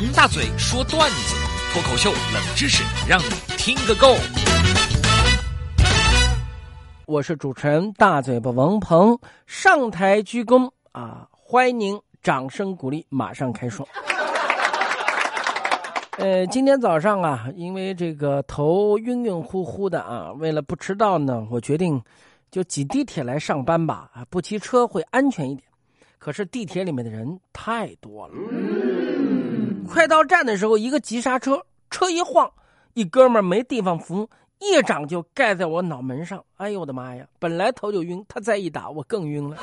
王大嘴说段子，脱口秀冷知识，让你听个够。我是主持人大嘴巴王鹏，上台鞠躬啊！欢迎您掌声鼓励，马上开说。呃，今天早上啊，因为这个头晕晕乎乎的啊，为了不迟到呢，我决定就挤地铁来上班吧啊，不骑车会安全一点。可是地铁里面的人太多了，快到站的时候，一个急刹车，车一晃，一哥们没地方扶，一掌就盖在我脑门上。哎呦我的妈呀！本来头就晕，他再一打，我更晕了。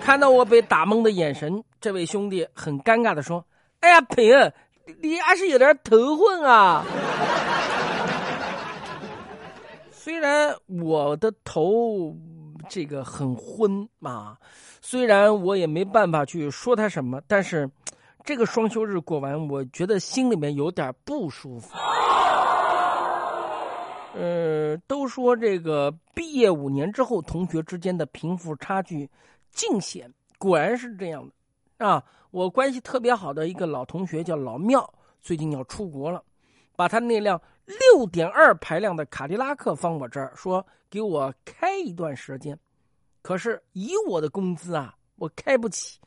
看到我被打懵的眼神，这位兄弟很尴尬的说：“哎呀，平，你还是有点头昏啊。”虽然我的头。这个很昏啊，虽然我也没办法去说他什么，但是这个双休日过完，我觉得心里面有点不舒服。呃，都说这个毕业五年之后，同学之间的贫富差距尽显，果然是这样的啊！我关系特别好的一个老同学叫老庙，最近要出国了，把他那辆。六点二排量的卡迪拉克放我这儿，说给我开一段时间。可是以我的工资啊，我开不起，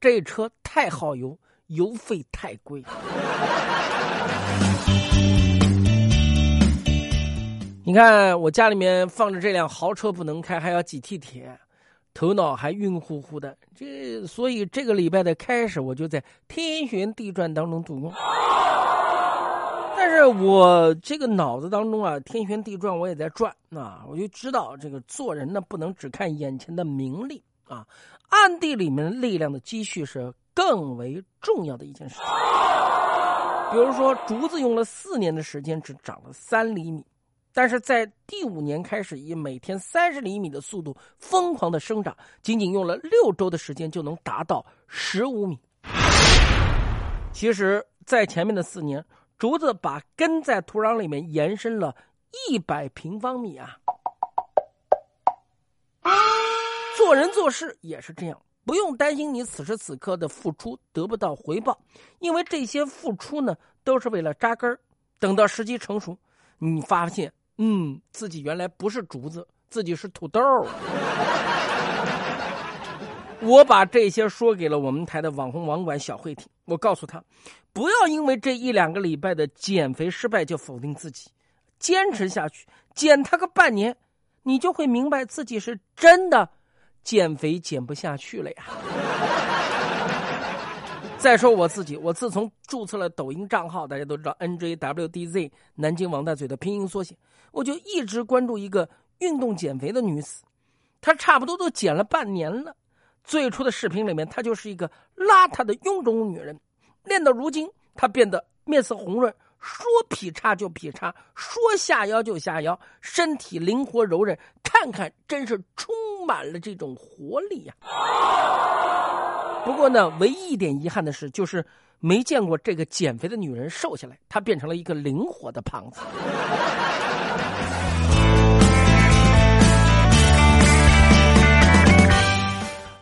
这车太耗油，油费太贵。你看我家里面放着这辆豪车不能开，还要挤地铁，头脑还晕乎乎的。这所以这个礼拜的开始，我就在天旋地转当中度过。但是我这个脑子当中啊，天旋地转，我也在转啊，我就知道这个做人呢，不能只看眼前的名利啊，暗地里面力量的积蓄是更为重要的一件事情。比如说，竹子用了四年的时间只长了三厘米，但是在第五年开始以每天三十厘米的速度疯狂的生长，仅仅用了六周的时间就能达到十五米。其实，在前面的四年。竹子把根在土壤里面延伸了一百平方米啊！做人做事也是这样，不用担心你此时此刻的付出得不到回报，因为这些付出呢都是为了扎根等到时机成熟，你发现，嗯，自己原来不是竹子，自己是土豆。我把这些说给了我们台的网红网管小慧听，我告诉她，不要因为这一两个礼拜的减肥失败就否定自己，坚持下去，减它个半年，你就会明白自己是真的减肥减不下去了呀。再说我自己，我自从注册了抖音账号，大家都知道 NJWDZ 南京王大嘴的拼音缩写，我就一直关注一个运动减肥的女子，她差不多都减了半年了。最初的视频里面，她就是一个邋遢的臃肿女人，练到如今，她变得面色红润，说劈叉就劈叉，说下腰就下腰，身体灵活柔韧，看看真是充满了这种活力呀。不过呢，唯一一点遗憾的是，就是没见过这个减肥的女人瘦下来，她变成了一个灵活的胖子。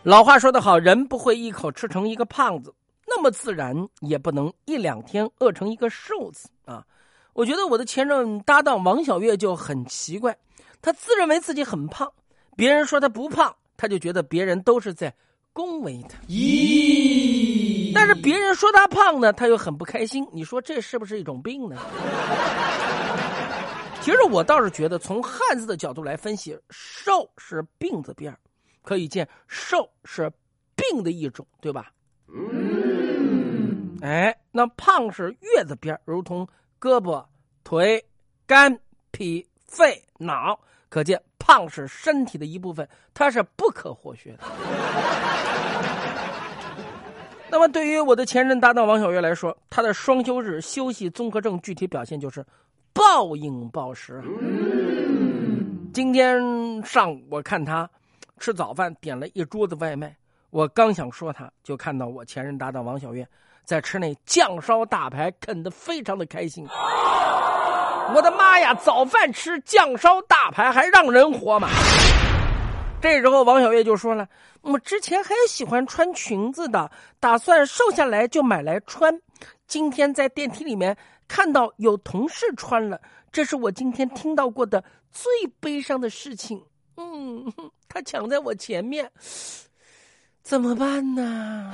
老话说得好，人不会一口吃成一个胖子，那么自然也不能一两天饿成一个瘦子啊！我觉得我的前任搭档王小月就很奇怪，她自认为自己很胖，别人说她不胖，她就觉得别人都是在恭维她。咦？但是别人说她胖呢，她又很不开心。你说这是不是一种病呢？其实我倒是觉得，从汉字的角度来分析，瘦是病字边儿。可以见，瘦是病的一种，对吧？哎，那胖是月字边如同胳膊、腿、肝、脾、肺、脑，可见胖是身体的一部分，它是不可或缺的。那么，对于我的前任搭档王小月来说，他的双休日休息综合症具体表现就是暴饮暴食。今天上午我看他。吃早饭点了一桌子外卖，我刚想说他，就看到我前任搭档王小月在吃那酱烧大排，啃得非常的开心。我的妈呀，早饭吃酱烧大排还让人活吗？这时候王小月就说了：“我之前很喜欢穿裙子的，打算瘦下来就买来穿。今天在电梯里面看到有同事穿了，这是我今天听到过的最悲伤的事情。嗯，他抢在我前面，怎么办呢？”